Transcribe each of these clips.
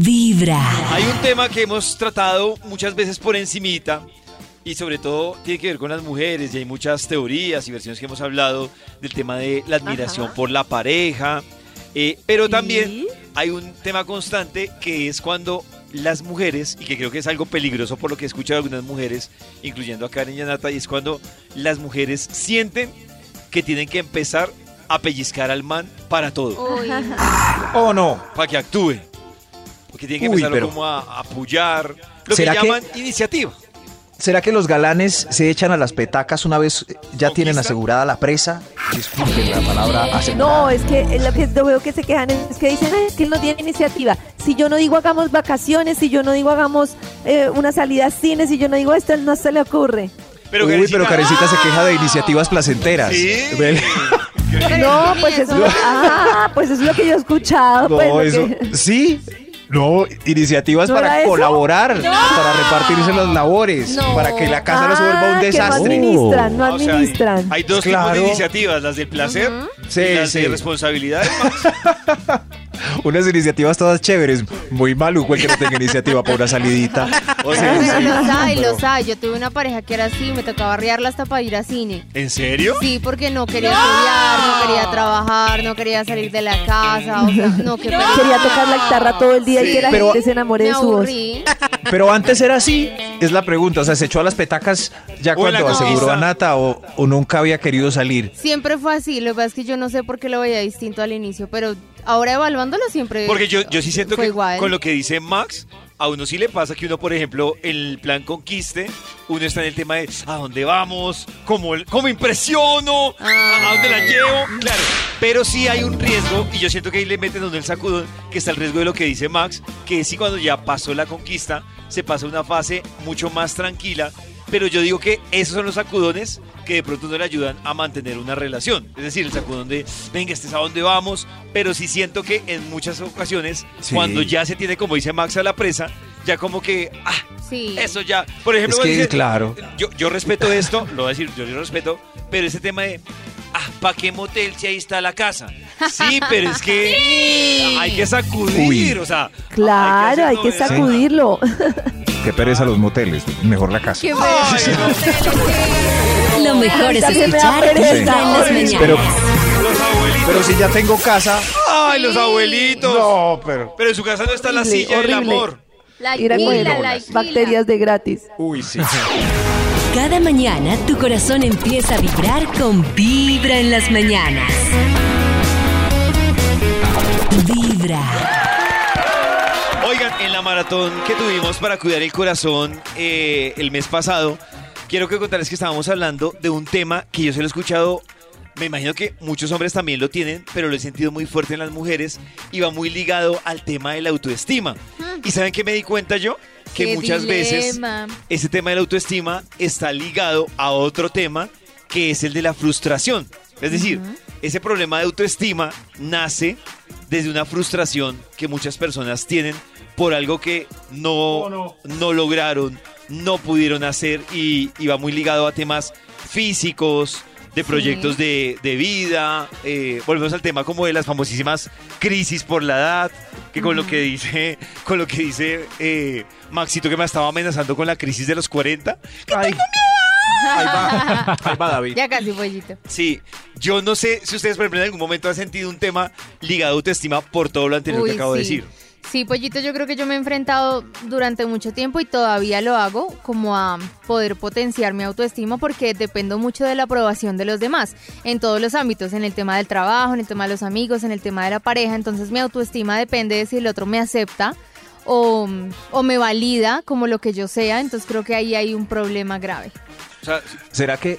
Vibra. Hay un tema que hemos tratado muchas veces por encimita y sobre todo tiene que ver con las mujeres y hay muchas teorías y versiones que hemos hablado del tema de la admiración Ajá. por la pareja, eh, pero Sí. también hay un tema constante que es cuando las mujeres, y que creo que es algo peligroso por lo que he escuchado algunas mujeres, incluyendo a Karen y a Nata, y es cuando las mujeres sienten que tienen que empezar a pellizcar al man para todo, Uy, ¿O no? para que actúe. Porque tienen que Uy, empezar pero- como a, apoyar, lo que ¿Será que- llaman iniciativa. ¿Será que los galanes se echan a las petacas una vez ya tienen asegurada la presa? Disculpen la palabra asegurada. No, es que lo que veo que se quejan es que dicen "Ay, es que él no tiene iniciativa. Si yo no digo hagamos vacaciones, si yo no digo hagamos eh, una salida a cine, si yo no digo esto, él no se le ocurre. Pero Uy, Karencita- pero Karencita se queja de iniciativas placenteras. Sí. Ven. No, pues eso, ah, pues eso es lo que yo he escuchado. No, pues, lo eso. que- Sí. No, iniciativas ¿No para eso? colaborar, para repartirse las labores, No. para que la casa no se vuelva Ah, un no desastre. administran, no Ah, o sea, hay- administran. hay, dos tipos de iniciativas, las del placer y las sí. de responsabilidad. Unas iniciativas todas chéveres. Muy maluco el que no tenga iniciativa para una salidita. O sea, pero sí. los hay, los hay. Yo tuve una pareja que era así, me tocaba arriarla hasta para ir a cine. ¿En serio? Sí, porque no quería estudiar, no quería trabajar, no quería salir de la casa, o sea, no, que Quería tocar la guitarra todo el día y que la Pero- gente se enamore de su voz. Pero antes era así, es la pregunta. O sea, se echó a las petacas ya cuando aseguró a Nata o, o nunca había querido salir. Siempre fue así, lo que pasa es que yo no sé por qué lo veía distinto al inicio, pero ahora evaluándolo siempre Porque yo, yo sí siento que igual. con lo que dice Max, a uno sí le pasa que uno, por ejemplo, en el plan conquiste, uno está en el tema de ¿a dónde vamos? ¿Cómo, cómo impresiono? ¿A dónde la llevo? Claro, pero sí hay un riesgo, y yo siento que ahí le meten donde el sacudón, que está el riesgo de lo que dice Max, que es si cuando ya pasó la conquista, se pasa una fase mucho más tranquila, pero yo digo que esos son los sacudones que de pronto no le ayudan a mantener una relación. Es decir, el sacudón de, venga, este es a dónde vamos, pero sí siento que en muchas ocasiones, Sí. cuando ya se tiene, como dice Max, a la presa, ya como que, ah, Sí. eso ya. Por ejemplo, Es que, dice, claro. yo, yo respeto esto, lo voy a decir, yo lo respeto, pero ese tema de, ah, ¿para qué motel si ahí está la casa? Sí, pero es que hay que sacudir, Uy. o sea. Claro, hay que todo eso. sacudirlo. Qué pereza los moteles, mejor la casa. Qué Ay, no. Lo mejor es escuchar en las mañanas. Pero, Los abuelitos. pero si ya tengo casa. Ay, los abuelitos. No, pero. Pero en su casa no está la Horrible, silla del horrible. amor. La Ir a coger bacterias de gratis. Uy, sí. Cada mañana tu corazón empieza a vibrar con Vibra en las mañanas. Vibra. En la maratón que tuvimos para cuidar el corazón eh, el mes pasado, quiero que contarles que estábamos hablando de un tema que yo se lo he escuchado, me imagino que muchos hombres también lo tienen, pero lo he sentido muy fuerte en las mujeres y va muy ligado al tema de la autoestima. ¿Y saben qué me di cuenta yo? Que Qué muchas veces dilema. ese tema de la autoestima está ligado a otro tema que es el de la frustración. Es decir, ese problema de autoestima nace desde una frustración que muchas personas tienen por algo que no, no. lograron, no pudieron hacer y, y va muy ligado a temas físicos, de proyectos de, de vida. eh, volvemos al tema como de las famosísimas crisis por la edad, que con lo que dice, con lo que dice eh, Maxito que me estaba amenazando con la crisis de los 40. Ay. Ahí va, ahí va David. Ya casi, pollito. Sí, yo no sé si ustedes, por ejemplo, en algún momento han sentido un tema ligado a autoestima por todo lo anterior Uy, que acabo de sí. decir. Sí, pollito, yo creo que yo me he enfrentado durante mucho tiempo y todavía lo hago como a poder potenciar mi autoestima porque dependo mucho de la aprobación de los demás en todos los ámbitos, en el tema del trabajo, en el tema de los amigos, en el tema de la pareja. Entonces mi autoestima depende de si el otro me acepta o, o me valida como lo que yo sea. Entonces creo que ahí hay un problema grave. O sea, ¿Será que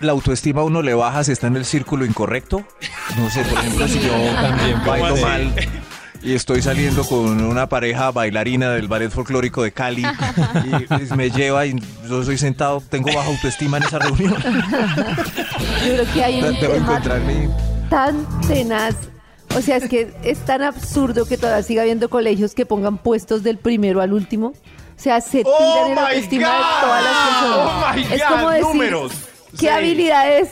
la autoestima a uno le baja si está en el círculo incorrecto? No sé, por ejemplo, si yo también bailo mal y estoy saliendo con una pareja bailarina del ballet folclórico de Cali y, y me lleva y yo soy sentado, tengo baja autoestima en esa reunión. Yo creo que hay un tema encontrarme. tan tenaz. O sea, es que es tan absurdo que todavía siga habiendo colegios que pongan puestos del primero al último. O sea, se Oh tiran en la autoestima de todas las personas. es como decir qué habilidades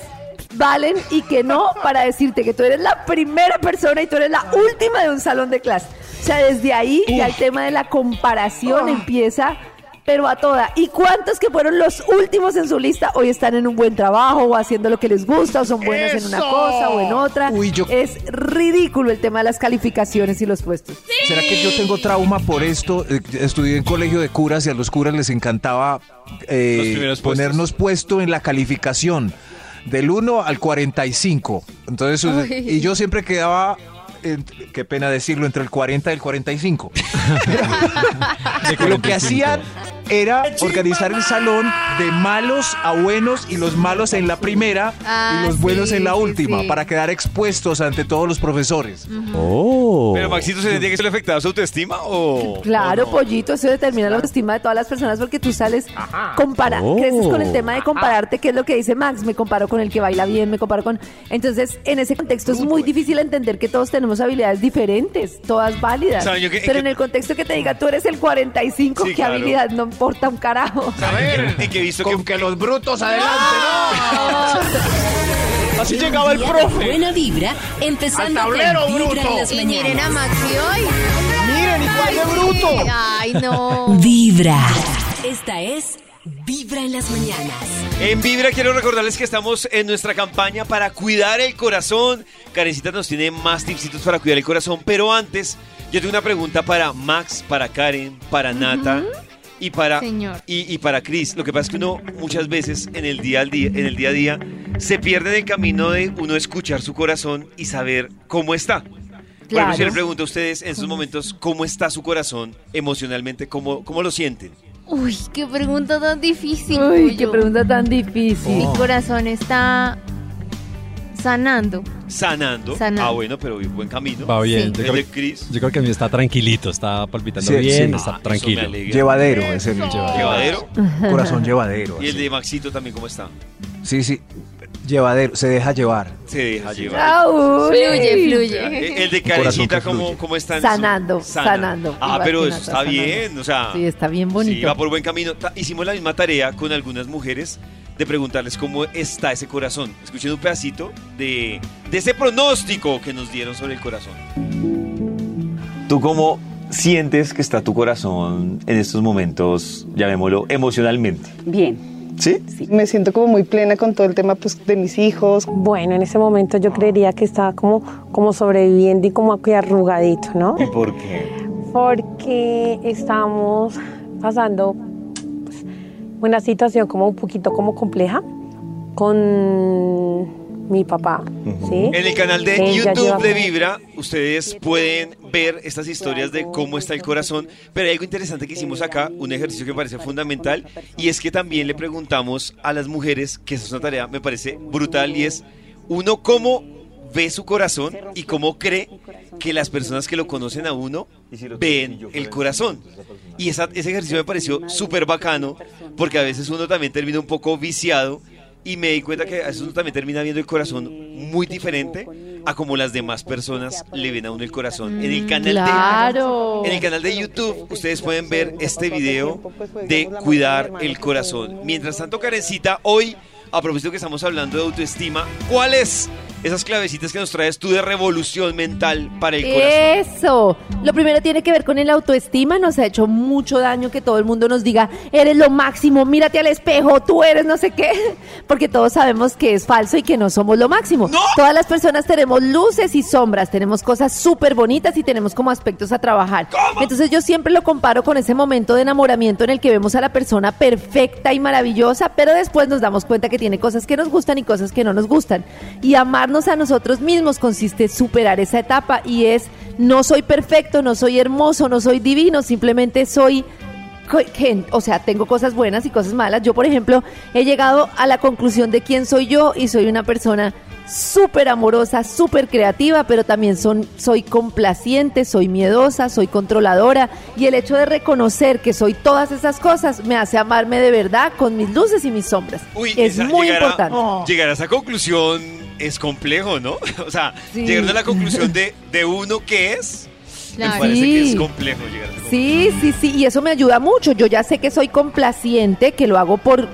valen y que no para decirte que tú eres la primera persona y tú eres la última de un salón de clase. O sea, desde ahí ya el tema de la comparación empieza, pero a toda. ¿Y cuántos que fueron los últimos en su lista hoy están en un buen trabajo o haciendo lo que les gusta o son buenos en una cosa o en otra? Uy, yo- Es ridículo el tema de las calificaciones y los puestos. ¿Será que yo tengo trauma por esto? Eh, Estudié en colegio de curas y a los curas les encantaba eh, ponernos puesto en la calificación del 1 al 45. Entonces, Uy. y yo siempre quedaba, en- qué pena decirlo, entre el 40 y el 45. Lo que hacían era organizar el salón de malos a buenos y los malos en la primera Ah, y los buenos sí, en la última sí. para quedar expuestos ante todos los profesores. Oh. Pero Maxito, ¿se tendría que ser afectado su autoestima o...? Claro, o no? pollito, eso determina la autoestima de todas las personas porque tú sales, compara, Oh. creces con el tema de compararte, que es lo que dice Max, me comparo con el que baila bien, me comparo con... Entonces, en ese contexto es muy difícil entender que todos tenemos habilidades diferentes, todas válidas. ¿Saben yo qué- Pero en el contexto que te diga, tú eres el 45, Sí, qué claro. habilidad, no importa un carajo. A ver, y que he visto que... los brutos adelante, Así llegaba el profe. Buena vibra, empezando Al tablero, con Vibra bruto. en las Y miren a. Maxi hoy. Miren, igual de bruto. Ay, no. Vibra. Esta es Vibra en las mañanas. En Vibra quiero recordarles que estamos en nuestra campaña para cuidar el corazón. Karencita nos tiene más tipsitos para cuidar el corazón, pero antes yo tengo una pregunta para Max, para Karen, para Nata y para Señor. y, y para Chris. Lo que pasa es que uno muchas veces en el día al día, en el día a día, se pierde en el camino de uno escuchar su corazón y saber cómo está. Claro. si yo les pregunto a ustedes en estos momentos cómo está su corazón emocionalmente, cómo, cómo lo sienten. Uy, qué pregunta tan difícil. Uy, qué pregunta tan difícil. Mi corazón está sanando. Sanando. Sanando. Ah, bueno, pero buen camino. Va bien. Sí. Yo, El creo, Chris. yo creo que a mí está tranquilito, está palpitando Sí, bien, sí. está Ah, tranquilo. Llevadero, es el Llevadero. corazón llevadero. Y el de Maxito también, ¿cómo está? Sí, sí, llevadero, se deja llevar. Se deja llevar. Ah, uy. Fluye, El fluye. el de que ¿cómo, cómo está? en su- Sanando, Sana. sanando. Ah, pero eso está sanando. bien, o sea... Sí, está bien bonito. Sí, va por buen camino. Hicimos la misma tarea con algunas mujeres de preguntarles cómo está ese corazón. Escuchen un pedacito de, de ese pronóstico que nos dieron sobre el corazón. ¿Tú cómo sientes que está tu corazón en estos momentos, llamémoslo, emocionalmente? Bien, ¿Sí? sí. Me siento como muy plena con todo el tema pues, de mis hijos. Bueno, en ese momento yo creería que estaba como, como sobreviviendo y como aquí arrugadito, ¿no? ¿Y por qué? Porque estamos pasando una situación como un poquito como compleja con mi papá, ¿sí? En el canal de YouTube de Vibra, ustedes pueden ver estas historias de cómo está el corazón, pero hay algo interesante que hicimos acá, un ejercicio que me parece fundamental, y es que también le preguntamos a las mujeres, que esa es una tarea, me parece brutal, y es uno cómo ve su corazón y cómo cree que las personas que lo conocen a uno ven el corazón. Y esa- ese ejercicio me pareció súper bacano, porque a veces uno también termina un poco viciado y me di cuenta que a veces uno también termina viendo el corazón muy diferente a como las demás personas le ven a uno el corazón. En el canal Claro. de en el canal de YouTube ustedes pueden ver este video de cuidar el corazón. Mientras tanto, Karencita, hoy a propósito que estamos hablando de autoestima, ¿cuáles esas clavecitas que nos traes tú de revolución mental para el corazón? Eso. Lo primero tiene que ver con el autoestima. Nos ha hecho mucho daño que todo el mundo nos diga, eres lo máximo, mírate al espejo, tú eres no sé qué. Porque todos sabemos que es falso y que no somos lo máximo. ¡No! Todas las personas tenemos luces y sombras, tenemos cosas súper bonitas y tenemos como aspectos a trabajar. Entonces yo siempre lo comparo con ese momento de enamoramiento en el que vemos a la persona perfecta y maravillosa, pero después nos damos cuenta que tiene cosas que nos gustan y cosas que no nos gustan. Y a nosotros mismos consiste en superar esa etapa y es no soy perfecto, no soy hermoso, no soy divino, simplemente soy o sea, tengo cosas buenas y cosas malas. Yo, por ejemplo, he llegado a la conclusión de quién soy yo y soy una persona súper amorosa, súper creativa, pero también son, soy complaciente, soy miedosa, soy controladora y el hecho de reconocer que soy todas esas cosas me hace amarme de verdad con mis luces y mis sombras. Uy, es esa- muy importante. Llegar a esa conclusión es complejo, ¿no? O sea, Sí. llegar a la conclusión de, de uno que es Me parece que es complejo llegar a ese Sí, sí, sí, y eso me ayuda mucho. Yo ya sé que soy complaciente, que lo hago por,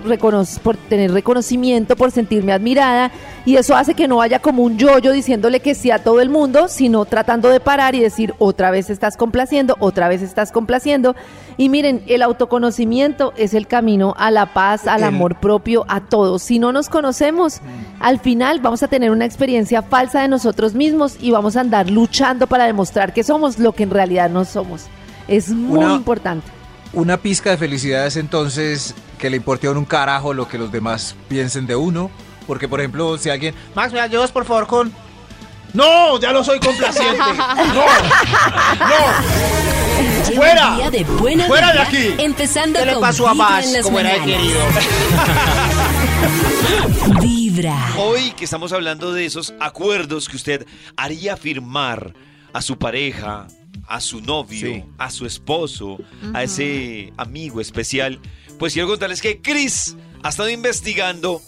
por tener reconocimiento, por sentirme admirada, y eso hace que no haya como un yo-yo diciéndole que sí a todo el mundo, sino tratando de parar y decir, otra vez estás complaciendo, otra vez estás complaciendo. Y miren, el autoconocimiento es el camino a la paz, al amor propio, a todos. Si no nos conocemos, al final vamos a tener una experiencia falsa de nosotros mismos y vamos a andar luchando para demostrar que somos lo que en realidad no somos. Es muy Una- importante. Una pizca de felicidad es entonces que le importe a uno un carajo lo que los demás piensen de uno. Porque, por ejemplo, si alguien. Max, me ayudas por favor con. No, ya no soy complaciente. No, no. ¡Fuera! de buena ¡Fuera de aquí! Empezando ¿Qué le pasó a Max? en las Como era querido. Vibra. Hoy que estamos hablando de esos acuerdos que usted haría firmar a su pareja, a su novio, Sí. a su esposo, a ese amigo especial, pues quiero contarles que Chris ha estado investigando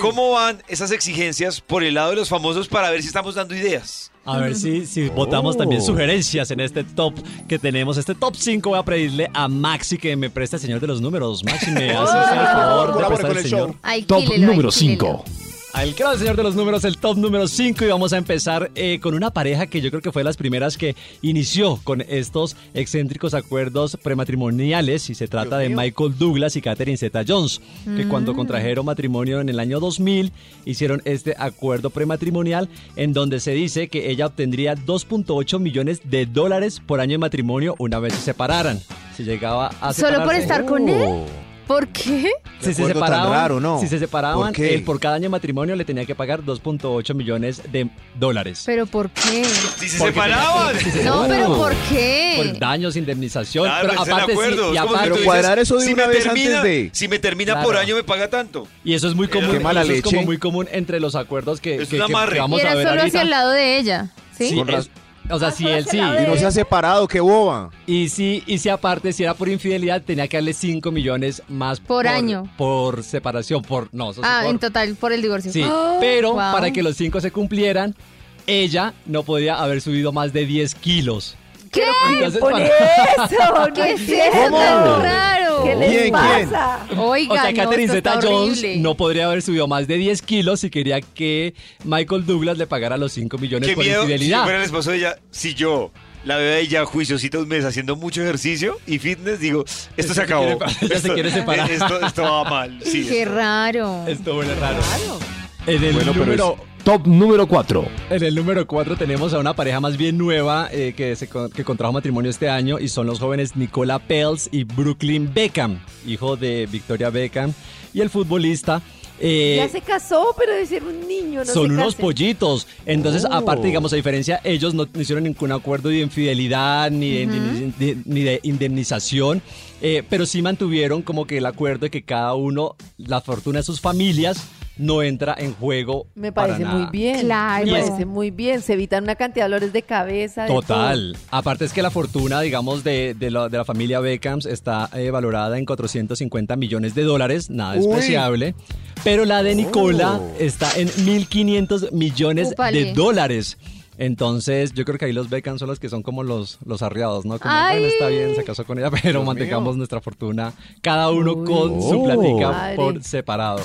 cómo van esas exigencias por el lado de los famosos para ver si estamos dando ideas. A ver si, si votamos también sugerencias en este top que tenemos. Este top 5 voy a pedirle a Maxi que me preste el señor de los números. Maxi, me hace usted el favor de prestar el el señor. show. Alquílelo, alquílelo. Al claro, señor de los números, el top número 5 y vamos a empezar eh, con una pareja que yo creo que fue de las primeras que inició con estos excéntricos acuerdos prematrimoniales y se trata de Michael Douglas y Catherine Zeta-Jones, que cuando contrajeron matrimonio en el año 2000 hicieron este acuerdo prematrimonial en donde se dice que ella obtendría 2.8 millones de dólares por año de matrimonio una vez se separaran. Si llegaba a ¿Solo por separarse- estar con él? ¿Por qué? si se separaban, raro, ¿no? si se separaban, ¿Por él por cada año de matrimonio le tenía que pagar 2.8 millones de dólares. ¿Pero por qué? Si se Porque separaban. tenía que- si se No, pero. ¿por qué? Por daños, indemnización. Claro, pero están de aparte, sí, acuerdo. y Es como si aparte- tú dices, cuadrar eso de si una me vez termina, antes de- Si me termina Claro. por año me paga tanto. y eso es muy común. Qué mala eso es como muy común entre los acuerdos que, Es que- un que- amarre. que vamos y a era ver solo ahorita. hacia el lado de ella, ¿sí? Sí, es- o sea, si él sí. Y no se ha separado, qué boba. Y si, y si aparte, si era por infidelidad, tenía que darle 5 millones más Por año. Por separación, por. No, eso Ah, por- en total, por el divorcio. Sí, ¡Ah! pero Wow. para que los 5 se cumplieran, ella no podía haber subido más de 10 kilos. ¿Qué? Entonces, Por para- eso, ¿Qué es eso tan raro? ¿Qué les ¿Quién, pasa? Oiga, O sea, no, Catherine esto Zeta-Jones horrible. no podría haber subido más de 10 kilos si quería que Michael Douglas le pagara los 5 millones Qué por miedo. Si infidelidad. fuera el esposo de ella, si yo la veo a ella juiciosita un mes haciendo mucho ejercicio y fitness, digo, esto se se acabó. quiere- ella se Esto- quiere separar. Esto, esto va mal. Sí, Qué esto- raro. Esto huele raro. En el Bueno, pero número Top número 4. En el número 4 tenemos a una pareja más bien nueva eh, que, se, que contrajo matrimonio este año y son los jóvenes Nicola Pels y Brooklyn Beckham, hijo de Victoria Beckham y el futbolista. eh, Ya se casó, pero debe ser un niño, no son se unos case. pollitos. Entonces, Oh. aparte, digamos, a diferencia, ellos no hicieron ningún acuerdo de infidelidad de- ni de indemnización, eh, pero sí mantuvieron como que el acuerdo de que cada uno, la fortuna de sus familias, no entra en juego. Me para parece nada. muy bien. Claro. Me parece muy bien. Se evitan una cantidad de dolores de cabeza. de Total. Aparte es que la fortuna, digamos, de, de, la, de la familia Beckhams está eh, valorada en 450 millones de dólares, nada Uy. despreciable. Pero la de Nicola Oh. está en 1.500 millones de dólares. Entonces, yo creo que ahí los Beckham son los que son como los, los arriados, ¿no? Como, Ay. bueno, está bien, se casó con ella, pero mantengamos nuestra fortuna, cada uno Uy. con su Oh. platica Madre. por separado.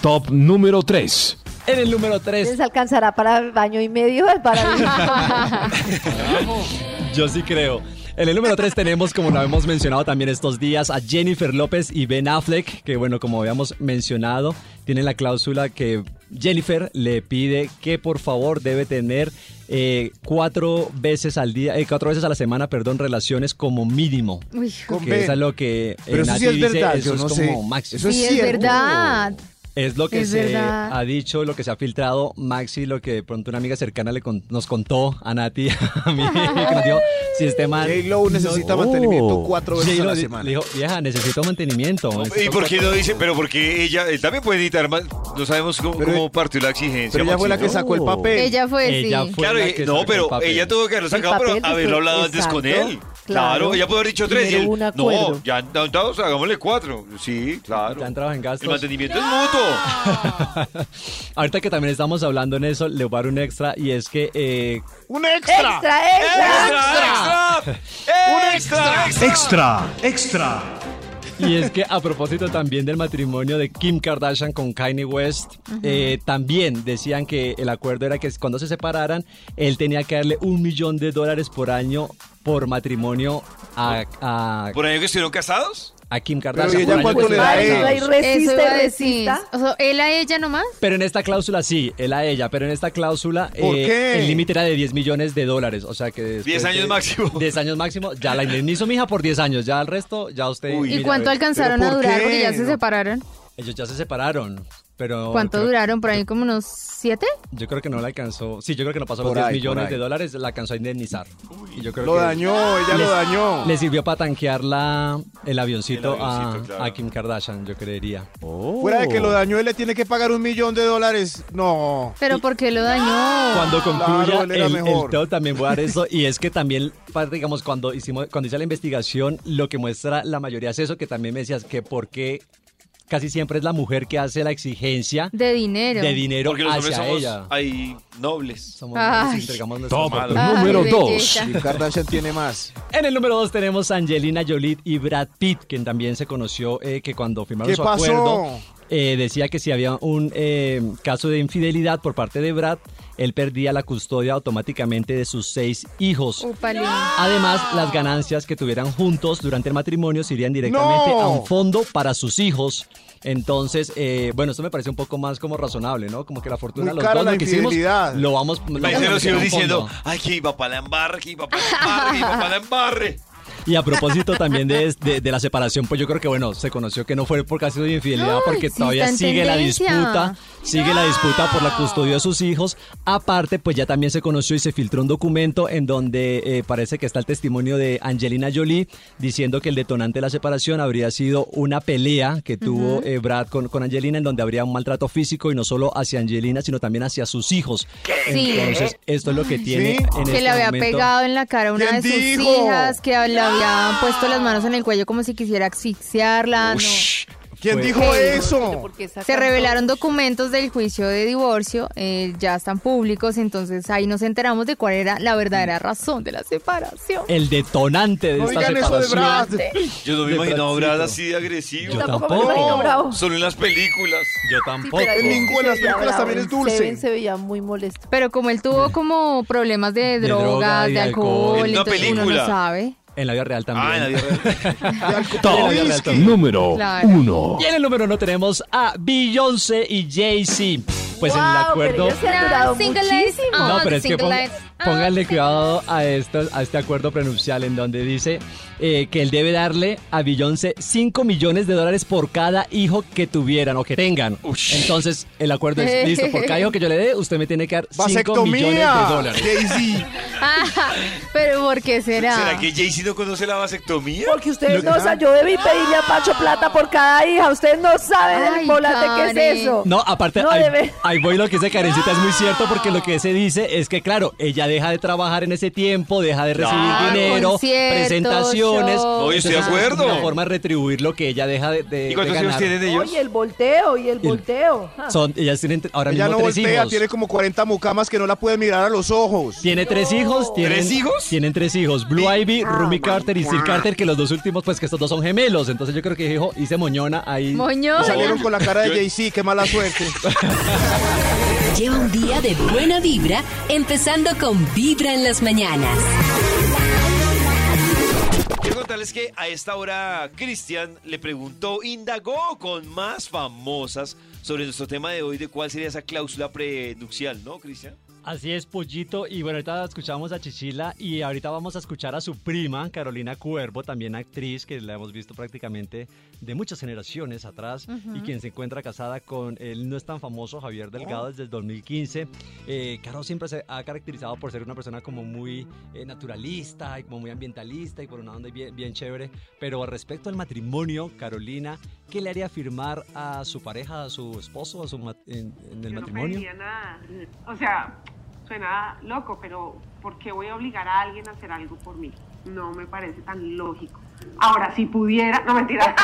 Top número 3. En el número todo. 3, ¿Les alcanzará para baño y medio? Para Yo sí creo. En el número 3 tenemos, como lo hemos mencionado también estos días, a Jennifer López y Ben Affleck, que bueno, como habíamos mencionado, tienen la cláusula que Jennifer le pide que por favor debe tener eh, cuatro veces al día, eh, cuatro veces a la semana, perdón, relaciones como mínimo. Uy, Que eso es lo que eh, Pero eso sí es dice, eso como sé. máximo. Eso es sí, es verdad. Es lo que Es se verdad. ha dicho, lo que se ha filtrado. Maxi, lo que de pronto una amiga cercana le con- nos contó a Nati, a mí, que nos dijo, si este man... J-Lo necesita no- mantenimiento cuatro veces a la semana. Le dijo, vieja, necesito mantenimiento. ¿Y necesito por qué cuatro-". no dice? Pero porque ella él también puede editar más. No sabemos cómo, Pero- cómo partió la exigencia. Pero ella fue la que sacó el papel. Ella fue, Ella sí. fue Claro, la que no, sacó pero el papel. ella tuvo que haberlo sacado, pero haberlo hablado antes con él. Claro, ella puede haber dicho tres. y él, un no, ya entonces hagámosle cuatro. Sí, claro. Ya entraba en gastos. El mantenimiento es mutuo. Ahorita que también estamos hablando en eso, le voy a dar un extra y es que eh, ¡Un extra! ¡Extra, extra! ¡Extra! ¡Extra! ¡Extra! Extra, extra. Y es que a propósito también del matrimonio de Kim Kardashian con Kanye West, eh, también decían que el acuerdo era que cuando se separaran, él tenía que darle un millón de dólares por año por matrimonio a, a, ¿Por año que estuvieron casados? a Kim Pero, Kardashian. ¿y ella cuánto le da a Eso resiste, iba a decir. resista. O sea, él a ella nomás. Pero en esta cláusula sí, él a ella, pero en esta cláusula ¿Por eh, qué? el límite era de 10 millones de dólares, o sea que... después 10 años de- máximo. 10 años máximo, ya la indemnizo mi hija por 10 años, ya el resto, ya usted... Uy. ¿Y mire, cuánto alcanzaron ¿Pero a durar? qué? Porque ya se separaron. Ellos ya se separaron, pero... ¿Cuánto creo- duraron? ¿Por ahí como unos siete? Yo creo que no la alcanzó, sí, yo creo que no pasó Por los 10 ahí, millones de dólares, la alcanzó a indemnizar. Y yo creo Lo que dañó, ella lo dañó. Le sirvió para tanquear la, el avioncito, El avioncito, a, claro. a Kim Kardashian, yo creería. Fuera de que lo dañó, él le tiene que pagar un millón de dólares. No. ¿Pero por qué lo dañó? Cuando concluya Claro, el, todo también voy a dar eso y es que también digamos cuando hicimos cuando hice la investigación lo que muestra la mayoría es eso que también me decías que por qué casi siempre es la mujer que hace la exigencia De dinero. de dinero Porque hacia somos ella. ahí nobles. Somos entregamos nuestro. Ay, número belleza. 2. Kim Kardashian tiene más. En el número 2 tenemos a Angelina Jolie y Brad Pitt, quien también se conoció eh, que cuando firmaron ¿Qué su pasó? acuerdo eh, decía que si había un eh, caso de infidelidad por parte de Brad, él perdía la custodia automáticamente de sus seis hijos. Además, las ganancias que tuvieran juntos durante el matrimonio se irían directamente ¡No! a un fondo para sus hijos. Entonces, eh, bueno, esto me parece un poco más como razonable, ¿no? Como que la fortuna Muy los dos, la lo que hicimos, lo vamos, lo vamos diciendo, ay, que mi papá la embarre, que mi papá la embarre, que mi papá la embarre. Y a propósito también de, de- de la separación, pues yo creo que, bueno, se conoció que no fue por caso de infidelidad, porque sí, todavía sigue la disputa, sigue la disputa por la custodia de sus hijos. Aparte, pues ya también se conoció y se filtró un documento en donde eh, parece que está el testimonio de Angelina Jolie diciendo que el detonante de la separación habría sido una pelea que tuvo eh, Brad con, con Angelina, en donde habría un maltrato físico y no solo hacia Angelina, sino también hacia sus hijos. Entonces, esto es lo que tiene ¿Sí? en que este le había momento. pegado en la cara a una de ¿Quién sus dijo? hijas, que le había puesto las manos en el cuello como si quisiera asfixiarla. no. ¿Quién dijo Hey. eso? Se revelaron documentos del juicio de divorcio, eh, ya están públicos, entonces ahí nos enteramos de cuál era la verdadera razón de la separación. El detonante de No esta de separación. Brad. Yo no me De Bradcito. Brad así de agresivo. Yo Tampoco, tampoco. me lo imagino bravo. Solo en las películas. Yo tampoco. En ninguna de las películas bravo. también es dulce. Seven se veía muy molesto. Pero como él tuvo como problemas de, De droga drogas, de alcohol, alcohol. En una uno no sabe. En la vida real también. Ah, en la vida real. Top En la vida real también. número Claro. 1. Y en el número uno tenemos a Beyoncé y Jay-Z. Pues en el Wow, acuerdo... pero ellos se han durado muchísimo. No, pero es que single ponga- pónganle single cuidado a, esto, a este acuerdo prenupcial en donde dice eh, que él debe darle a Beyoncé 5 millones de dólares por cada hijo que tuvieran o que tengan. Entonces, el acuerdo es, listo, por cada hijo que yo le dé, usted me tiene que dar 5 millones de Vasectomía. dólares. Jay-Z. Ah, pero ¿por qué será? ¿Será que Jay-Z no conoce la vasectomía? Porque ustedes no saben, yo debí pedirle a Pacho plata por cada hija. Ustedes no saben Ay, el volante que es eso. No, aparte, No ahí, debe. ahí voy lo que dice Karencita, es muy cierto porque lo que se dice es que, claro, ella deja de trabajar en ese tiempo, deja de recibir Claro. dinero, Conciertos, presentaciones. No, estoy de acuerdo. Es una forma de retribuir lo que ella deja de, de- ¿Y cuántos de ganar. tienen ellos? Oye, el volteo y el volteo. Ah. Son, ellas tienen ahora Ella mismo no tres voltea, hijos. tiene como 40 mucamas que no la pueden mirar a los ojos. Tiene tres hijos. Tienen, ¿Tres hijos? Tienen tres hijos. Blue Ivy, Rumi Carter y Sir Carter, que los dos últimos, pues que estos dos son gemelos. Entonces yo creo que hijo, hice moñona ahí. Moñón. Y salieron con la cara de Jay-Z, qué mala suerte. Lleva un día de buena vibra, empezando con Vibra en las mañanas. Quiero contarles que a esta hora Cristian le preguntó, indagó con más famosas sobre nuestro tema de hoy de cuál sería esa cláusula prenupcial, ¿no, Cristian? Así es, Pollito. Y bueno, ahorita escuchamos a Chichila y ahorita vamos a escuchar a su prima, Carolina Cuervo, también actriz, que la hemos visto prácticamente de muchas generaciones atrás y quien se encuentra casada con el no es tan famoso Javier Delgado desde el 2015. Eh, Caro siempre se ha caracterizado por ser una persona como muy eh, naturalista y como muy ambientalista y por una onda bien, bien chévere. Pero respecto al matrimonio, Carolina, ¿qué le haría firmar a su pareja, a su esposo, a su en, en el Yo matrimonio? No pediría nada. O sea, suena loco, pero ¿por qué voy a obligar a alguien a hacer algo por mí? no me parece tan lógico. Ahora, si pudiera, no mentira.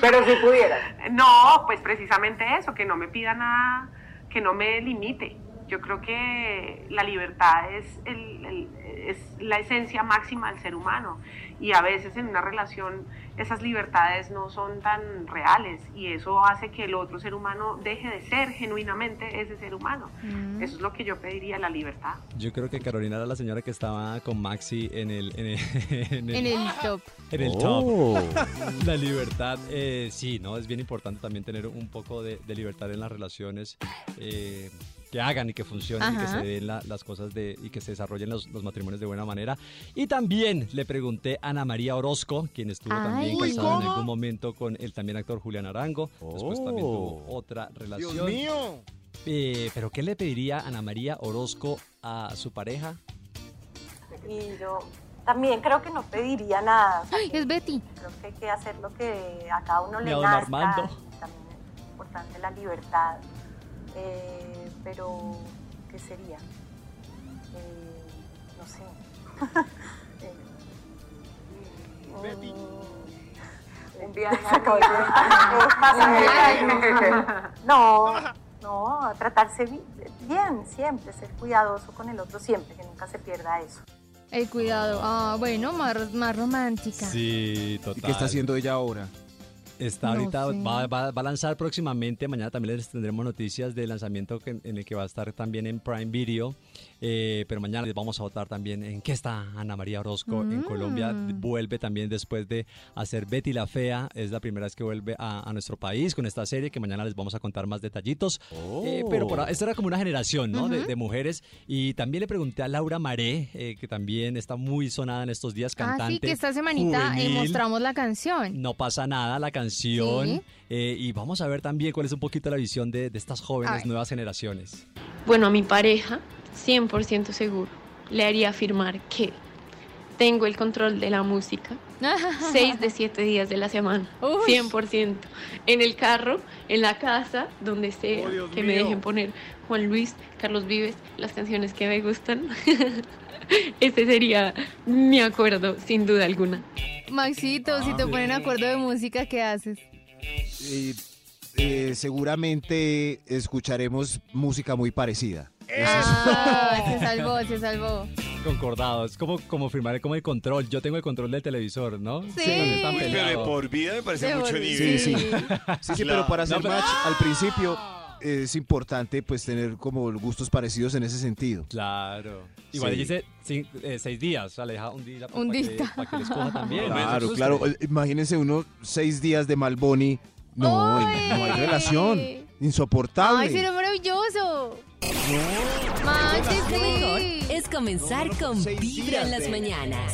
Pero si pudiera. No, pues precisamente eso, que no me pida nada, que no me limite. Yo creo que la libertad es, el- el- es la esencia máxima del ser humano y a veces en una relación esas libertades no son tan reales y eso hace que el otro ser humano deje de ser genuinamente ese ser humano. Mm. Eso es lo que yo pediría, la libertad. Yo creo que Carolina era la señora que estaba con Maxi en el, en el, en En el top. En el Oh. top. La libertad, eh, sí, ¿no? Es bien importante también tener un poco de, de libertad en las relaciones. eh, que hagan y que funcionen y que se den la- las cosas de, y que se desarrollen los, los matrimonios de buena manera. Y también le pregunté a Ana María Orozco, quien estuvo también casada en algún momento con el también actor Julián Arango. Después también tuvo otra relación. Dios mío. Eh, Pero ¿qué le pediría Ana María Orozco a su pareja? Y yo también creo que no pediría nada. o sea, Ay, es Betty. Creo que hay que hacer lo que a cada uno le nazca. Armando. También es importante la libertad. Eh, pero, ¿qué sería? Eh, no sé. Eh, mm, un viaje No, no, tratarse bi- bien, siempre, ser cuidadoso con el otro siempre, que nunca se pierda eso. El cuidado. Ah, bueno, más, más romántica. Sí, ¿Y total. qué está haciendo ella ahora? Está No ahorita, sé. va, va- va a lanzar próximamente, mañana también les tendremos noticias del lanzamiento que- en el que va a estar también en Prime Video, eh, pero mañana les vamos a votar también en qué está Ana María Orozco en Mm. Colombia, vuelve también después de hacer Betty la Fea, es la primera vez que vuelve a, a nuestro país con esta serie que mañana les vamos a contar más detallitos, Eh, pero por, esta era como una generación ¿no? de, de mujeres y también le pregunté a Laura Maré, eh, que también está muy sonada en estos días, cantante. Ah, sí, que esta semanita eh, mostramos la canción. No pasa nada, la canción. Sí. Eh, y vamos a ver también cuál es un poquito la visión de, de estas jóvenes, nuevas generaciones. Bueno, a mi pareja, 100% seguro, le haría afirmar que tengo el control de la música 6 de 7 días de la semana, Uy. 100%. En el carro, en la casa, donde sea, Oh, que me mío. dejen poner Juan Luis, Carlos Vives, las canciones que me gustan. Ese sería mi acuerdo, sin duda alguna. Maxito, si te ponen acuerdo de música, ¿qué haces? Eh, eh, seguramente escucharemos música muy parecida. Ah, se salvó, se salvó. Concordado, es como, como firmar como el control. Yo tengo el control del televisor, ¿no? Sí. pero de por vida me parece De mucho nivel. Sí, sí. Sí. Sí, sí, Claro. pero para hacer No, pero- match al principio es importante pues tener como gustos parecidos en ese sentido. Claro. Igual Sí. dice eh, seis días, o sea, le deja un día Un para que, día. para que les coja también. Claro, claro. Eh, Imagínense uno seis días de Malboni. No, ¡Ay! no hay relación. Insoportable. ¡Ay, será maravilloso! ¡Manches, Lo mejor sí! es comenzar con Vibra en las de- mañanas.